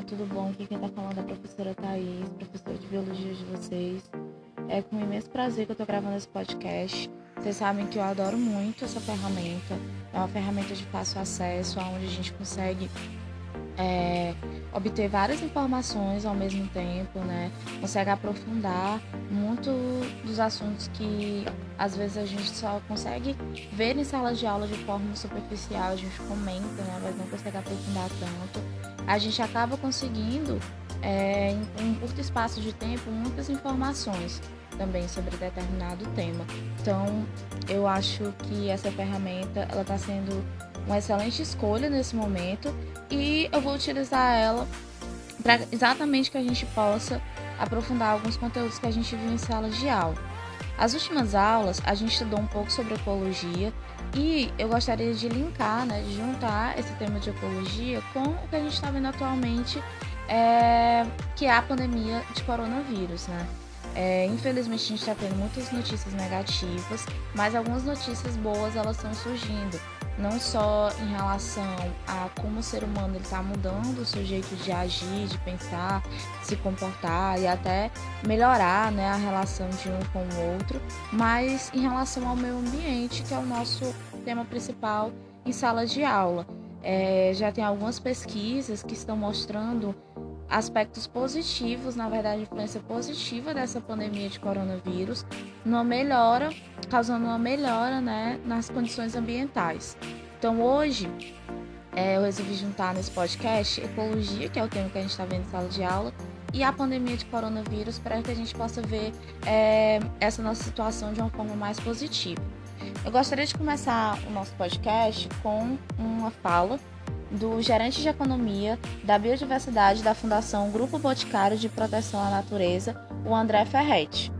galera, tudo bom? Aqui quem tá falando é a professora Thaís, professora de biologia de vocês. É com imenso prazer que eu tô gravando esse podcast. Vocês sabem que eu adoro muito essa ferramenta. É uma ferramenta de fácil acesso, onde a gente consegue é, obter várias informações ao mesmo tempo, né? Consegue aprofundar muito dos assuntos que às vezes a gente só consegue ver em salas de aula de forma superficial, a gente comenta, né? Mas não consegue aprofundar tanto. A gente acaba conseguindo, é, em um curto espaço de tempo, muitas informações também sobre determinado tema. Então, eu acho que essa ferramenta ela está sendo uma excelente escolha nesse momento e eu vou utilizar ela para exatamente que a gente possa aprofundar alguns conteúdos que a gente viu em salas de aula. As últimas aulas a gente estudou um pouco sobre ecologia e eu gostaria de linkar, né, de juntar esse tema de ecologia com o que a gente está vendo atualmente, é, que é a pandemia de coronavírus, né? É, infelizmente a gente está tendo muitas notícias negativas, mas algumas notícias boas elas estão surgindo não só em relação a como o ser humano está mudando o seu jeito de agir, de pensar, se comportar e até melhorar né, a relação de um com o outro, mas em relação ao meio ambiente, que é o nosso tema principal em sala de aula. É, já tem algumas pesquisas que estão mostrando aspectos positivos, na verdade, influência positiva dessa pandemia de coronavírus, numa melhora, causando uma melhora né, nas condições ambientais. Então, hoje, é, eu resolvi juntar nesse podcast ecologia, que é o tema que a gente está vendo em sala de aula, e a pandemia de coronavírus, para que a gente possa ver é, essa nossa situação de uma forma mais positiva. Eu gostaria de começar o nosso podcast com uma fala do gerente de economia da biodiversidade da Fundação Grupo Boticário de Proteção à Natureza, o André Ferretti.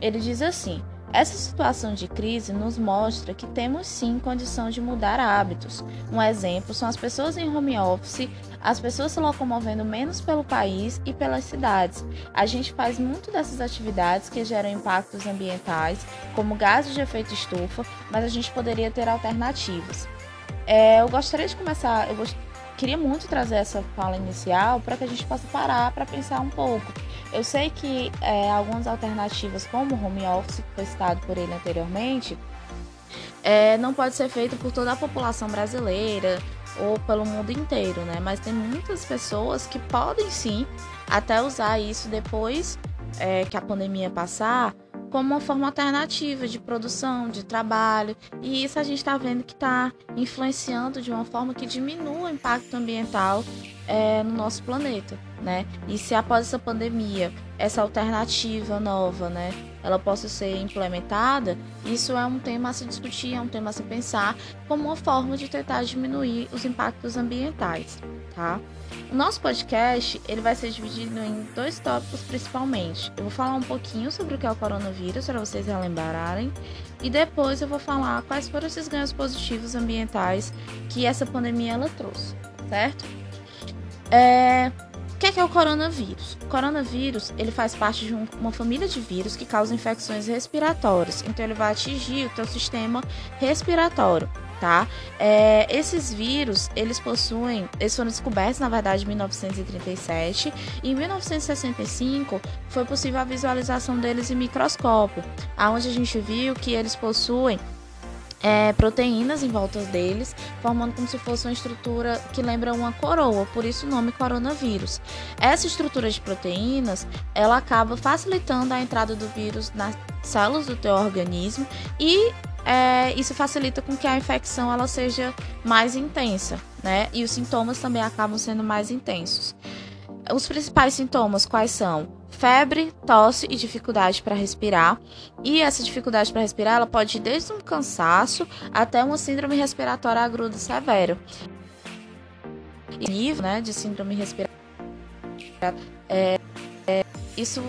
Ele diz assim: essa situação de crise nos mostra que temos sim condição de mudar hábitos. Um exemplo são as pessoas em home office, as pessoas se locomovendo menos pelo país e pelas cidades. A gente faz muito dessas atividades que geram impactos ambientais, como gases de efeito estufa, mas a gente poderia ter alternativas. É, eu gostaria de começar, eu gost... queria muito trazer essa fala inicial para que a gente possa parar para pensar um pouco. Eu sei que é, algumas alternativas, como o home office, que foi citado por ele anteriormente, é, não pode ser feito por toda a população brasileira ou pelo mundo inteiro, né? Mas tem muitas pessoas que podem sim até usar isso depois é, que a pandemia passar como uma forma alternativa de produção, de trabalho. E isso a gente está vendo que está influenciando de uma forma que diminua o impacto ambiental é, no nosso planeta, né? E se após essa pandemia, essa alternativa nova, né, ela possa ser implementada, isso é um tema a se discutir, é um tema a se pensar como uma forma de tentar diminuir os impactos ambientais, tá? O nosso podcast ele vai ser dividido em dois tópicos principalmente. Eu vou falar um pouquinho sobre o que é o coronavírus para vocês relembrarem e depois eu vou falar quais foram esses ganhos positivos ambientais que essa pandemia ela trouxe, certo? É... O que é, que é o coronavírus? O coronavírus ele faz parte de um, uma família de vírus que causa infecções respiratórias. Então ele vai atingir o teu sistema respiratório tá? É, esses vírus, eles possuem, eles foram descobertos na verdade em 1937 e em 1965 foi possível a visualização deles em microscópio, aonde a gente viu que eles possuem é, proteínas em volta deles, formando como se fosse uma estrutura que lembra uma coroa, por isso o nome coronavírus. Essa estrutura de proteínas, ela acaba facilitando a entrada do vírus nas células do teu organismo e é, isso facilita com que a infecção ela seja mais intensa, né? E os sintomas também acabam sendo mais intensos. Os principais sintomas quais são? Febre, tosse e dificuldade para respirar. E essa dificuldade para respirar ela pode ir desde um cansaço até uma síndrome respiratória aguda severa. Nível né, de síndrome respiratória é, é, isso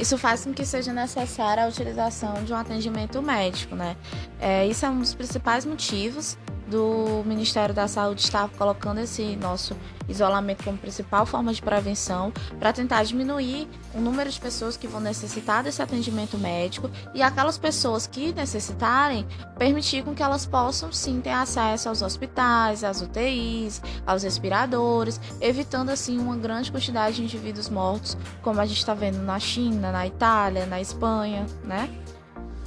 isso faz com que seja necessária a utilização de um atendimento médico, né? É, isso é um dos principais motivos do Ministério da Saúde está colocando esse nosso isolamento como principal forma de prevenção para tentar diminuir o número de pessoas que vão necessitar desse atendimento médico e aquelas pessoas que necessitarem permitir com que elas possam sim ter acesso aos hospitais, às UTIs, aos respiradores, evitando assim uma grande quantidade de indivíduos mortos, como a gente está vendo na China, na Itália, na Espanha, né?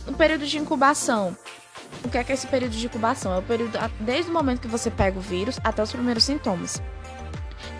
O período de incubação. O que é, que é esse período de incubação? É o período desde o momento que você pega o vírus até os primeiros sintomas.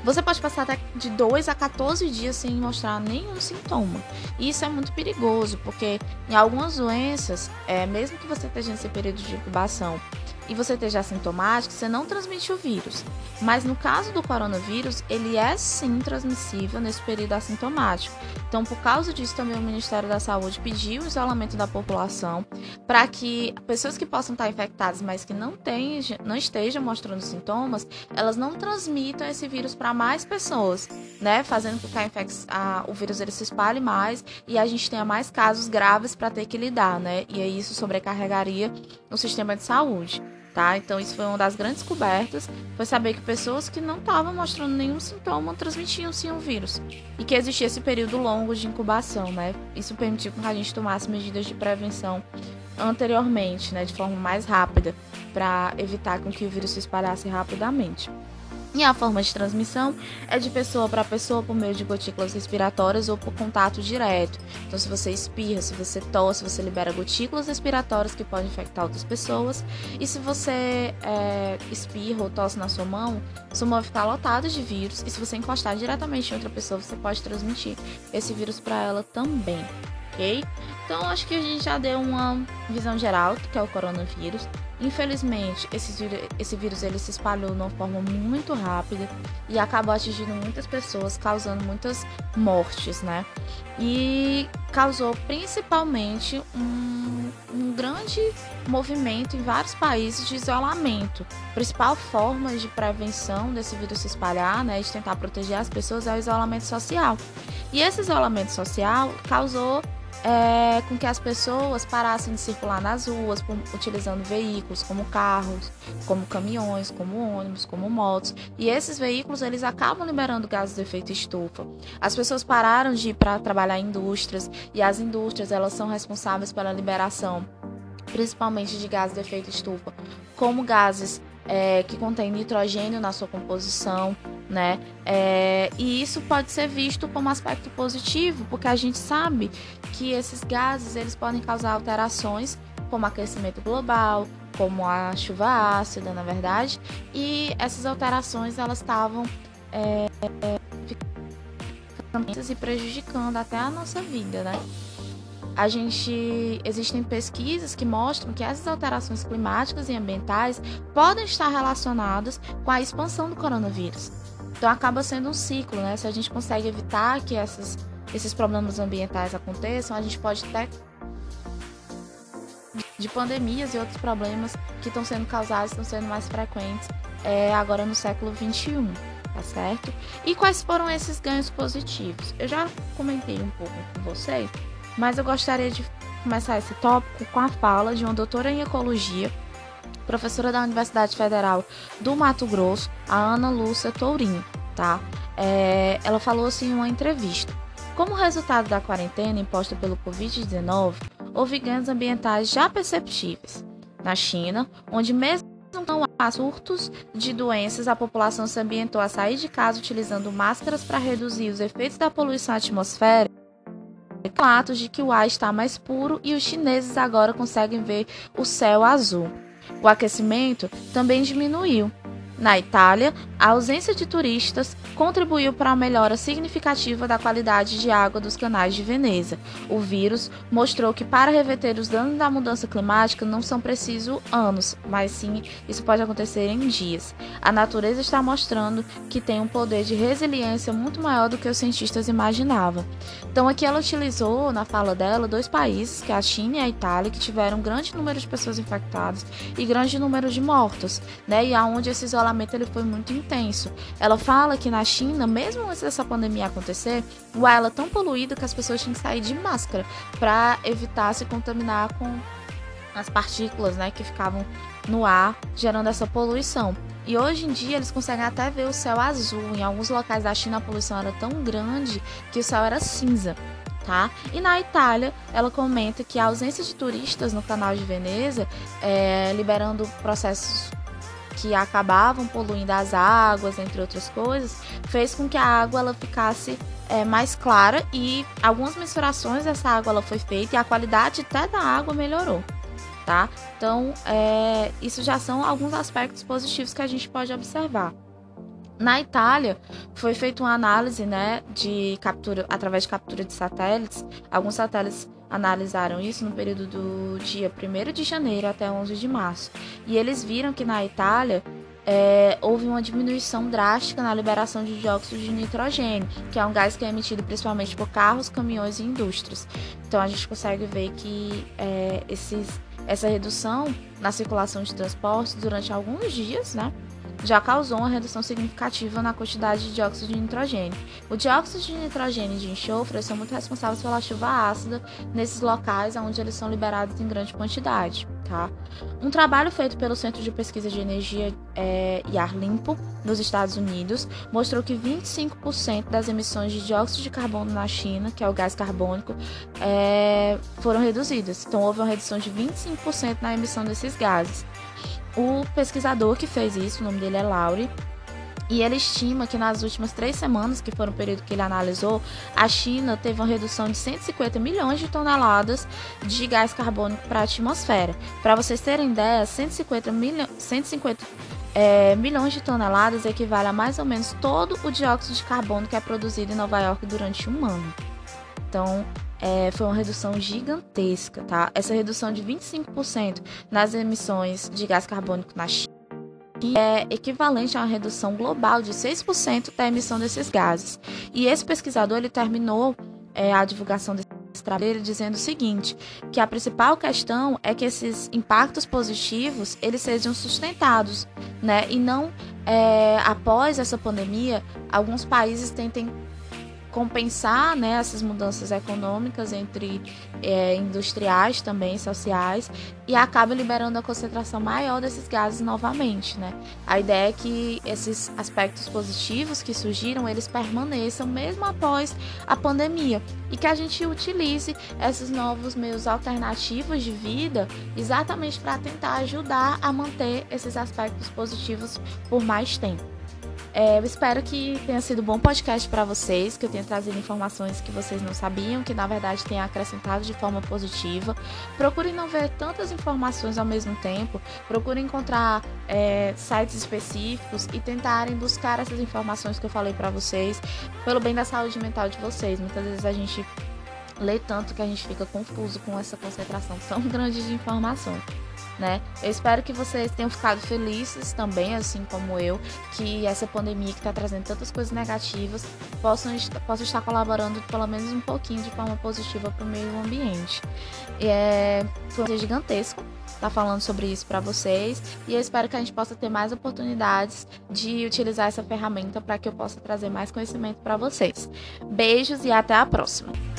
Você pode passar até de 2 a 14 dias sem mostrar nenhum sintoma. E isso é muito perigoso, porque em algumas doenças, é, mesmo que você esteja nesse período de incubação e você esteja assintomático, você não transmite o vírus. Mas no caso do coronavírus, ele é sim transmissível nesse período assintomático. Então, por causa disso, também o Ministério da Saúde pediu o isolamento da população para que pessoas que possam estar infectadas, mas que não, tenham, não estejam mostrando sintomas, elas não transmitam esse vírus para mais pessoas, né? Fazendo com que a a, o vírus ele se espalhe mais e a gente tenha mais casos graves para ter que lidar, né? E aí isso sobrecarregaria o sistema de saúde. Tá? Então isso foi uma das grandes descobertas, foi saber que pessoas que não estavam mostrando nenhum sintoma transmitiam sim o vírus e que existia esse período longo de incubação, né? Isso permitiu que a gente tomasse medidas de prevenção anteriormente, né, de forma mais rápida, para evitar com que o vírus se espalhasse rapidamente. E a forma de transmissão é de pessoa para pessoa por meio de gotículas respiratórias ou por contato direto. Então, se você espirra, se você tosse, você libera gotículas respiratórias que podem infectar outras pessoas. E se você é, espirra ou tosse na sua mão, sua mão vai ficar lotada de vírus. E se você encostar diretamente em outra pessoa, você pode transmitir esse vírus para ela também. Ok? Então, acho que a gente já deu uma visão geral do que é o coronavírus. Infelizmente, esse, esse vírus ele se espalhou de uma forma muito rápida e acabou atingindo muitas pessoas, causando muitas mortes, né? E causou principalmente um, um grande movimento em vários países de isolamento. A principal forma de prevenção desse vírus se espalhar, né, de tentar proteger as pessoas, é o isolamento social. E esse isolamento social causou é, com que as pessoas parassem de circular nas ruas por, utilizando veículos como carros, como caminhões, como ônibus, como motos. E esses veículos eles acabam liberando gases de efeito estufa. As pessoas pararam de ir para trabalhar em indústrias e as indústrias elas são responsáveis pela liberação principalmente de gases de efeito estufa, como gases é, que contêm nitrogênio na sua composição, né? É, e isso pode ser visto como aspecto positivo, porque a gente sabe que esses gases eles podem causar alterações, como aquecimento global, como a chuva ácida, na verdade, e essas alterações elas estavam é, e prejudicando até a nossa vida, né? A gente existem pesquisas que mostram que essas alterações climáticas e ambientais podem estar relacionadas com a expansão do coronavírus. Então acaba sendo um ciclo, né? Se a gente consegue evitar que essas, esses problemas ambientais aconteçam, a gente pode até de pandemias e outros problemas que estão sendo causados, estão sendo mais frequentes é, agora no século 21, tá certo? E quais foram esses ganhos positivos? Eu já comentei um pouco com vocês, mas eu gostaria de começar esse tópico com a fala de uma doutora em ecologia, professora da Universidade Federal do Mato Grosso, a Ana Lúcia Tourinho, tá? É, ela falou assim em uma entrevista. Como resultado da quarentena imposta pelo Covid-19, houve ganhos ambientais já perceptíveis. Na China, onde mesmo não há surtos de doenças, a população se ambientou a sair de casa utilizando máscaras para reduzir os efeitos da poluição atmosférica relatos de que o ar está mais puro e os chineses agora conseguem ver o céu azul. O aquecimento também diminuiu. Na Itália, a ausência de turistas contribuiu para a melhora significativa da qualidade de água dos canais de Veneza. O vírus mostrou que para reverter os danos da mudança climática não são precisos anos, mas sim isso pode acontecer em dias. A natureza está mostrando que tem um poder de resiliência muito maior do que os cientistas imaginavam. Então aqui ela utilizou na fala dela dois países, que é a China e a Itália, que tiveram grande número de pessoas infectadas e grande número de mortos, né? E aonde esse isolamento ele foi muito intenso. Ela fala que na China, mesmo antes dessa pandemia acontecer, o ar era tão poluído que as pessoas tinham que sair de máscara para evitar se contaminar com as partículas, né, que ficavam no ar, gerando essa poluição. E hoje em dia eles conseguem até ver o céu azul. Em alguns locais da China a poluição era tão grande que o céu era cinza. Tá? E na Itália, ela comenta que a ausência de turistas no canal de Veneza, é, liberando processos que acabavam poluindo as águas, entre outras coisas, fez com que a água ela ficasse é, mais clara e algumas mensurações dessa água ela foi feita e a qualidade até da água melhorou tá? Então, é, isso já são alguns aspectos positivos que a gente pode observar. Na Itália, foi feita uma análise né, de captura através de captura de satélites. Alguns satélites analisaram isso no período do dia 1 de janeiro até 11 de março. E eles viram que na Itália é, houve uma diminuição drástica na liberação de dióxido de nitrogênio, que é um gás que é emitido principalmente por carros, caminhões e indústrias. Então a gente consegue ver que é, esses essa redução na circulação de transportes durante alguns dias, né, já causou uma redução significativa na quantidade de dióxido de nitrogênio. O dióxido de nitrogênio e de enxofre são muito responsáveis pela chuva ácida nesses locais onde eles são liberados em grande quantidade. Tá? Um trabalho feito pelo Centro de Pesquisa de Energia é, e Ar Limpo nos Estados Unidos mostrou que 25% das emissões de dióxido de carbono na China, que é o gás carbônico, é, foram reduzidas. Então houve uma redução de 25% na emissão desses gases. O pesquisador que fez isso, o nome dele é Laurie, e ele estima que nas últimas três semanas, que foram o período que ele analisou, a China teve uma redução de 150 milhões de toneladas de gás carbônico para a atmosfera. Para vocês terem ideia, 150, milho 150 é, milhões de toneladas equivale a mais ou menos todo o dióxido de carbono que é produzido em Nova York durante um ano. Então, é, foi uma redução gigantesca, tá? Essa redução de 25% nas emissões de gás carbônico na China é equivalente a uma redução global de 6% da emissão desses gases. E esse pesquisador ele terminou é, a divulgação desse trabalho dizendo o seguinte, que a principal questão é que esses impactos positivos eles sejam sustentados, né? E não é, após essa pandemia, alguns países tentem compensar né, essas mudanças econômicas entre é, industriais também, sociais, e acaba liberando a concentração maior desses gases novamente. Né? A ideia é que esses aspectos positivos que surgiram, eles permaneçam mesmo após a pandemia e que a gente utilize esses novos meios alternativos de vida exatamente para tentar ajudar a manter esses aspectos positivos por mais tempo. É, eu espero que tenha sido um bom podcast para vocês, que eu tenha trazido informações que vocês não sabiam, que na verdade tenha acrescentado de forma positiva. Procurem não ver tantas informações ao mesmo tempo, procurem encontrar é, sites específicos e tentarem buscar essas informações que eu falei para vocês, pelo bem da saúde mental de vocês. Muitas vezes a gente lê tanto que a gente fica confuso com essa concentração tão grande de informações né? Eu espero que vocês tenham ficado felizes também, assim como eu, que essa pandemia que está trazendo tantas coisas negativas possa, estar colaborando pelo menos um pouquinho de forma positiva para o meio ambiente. E é foi gigantesco estar tá falando sobre isso para vocês e eu espero que a gente possa ter mais oportunidades de utilizar essa ferramenta para que eu possa trazer mais conhecimento para vocês. Beijos e até a próxima.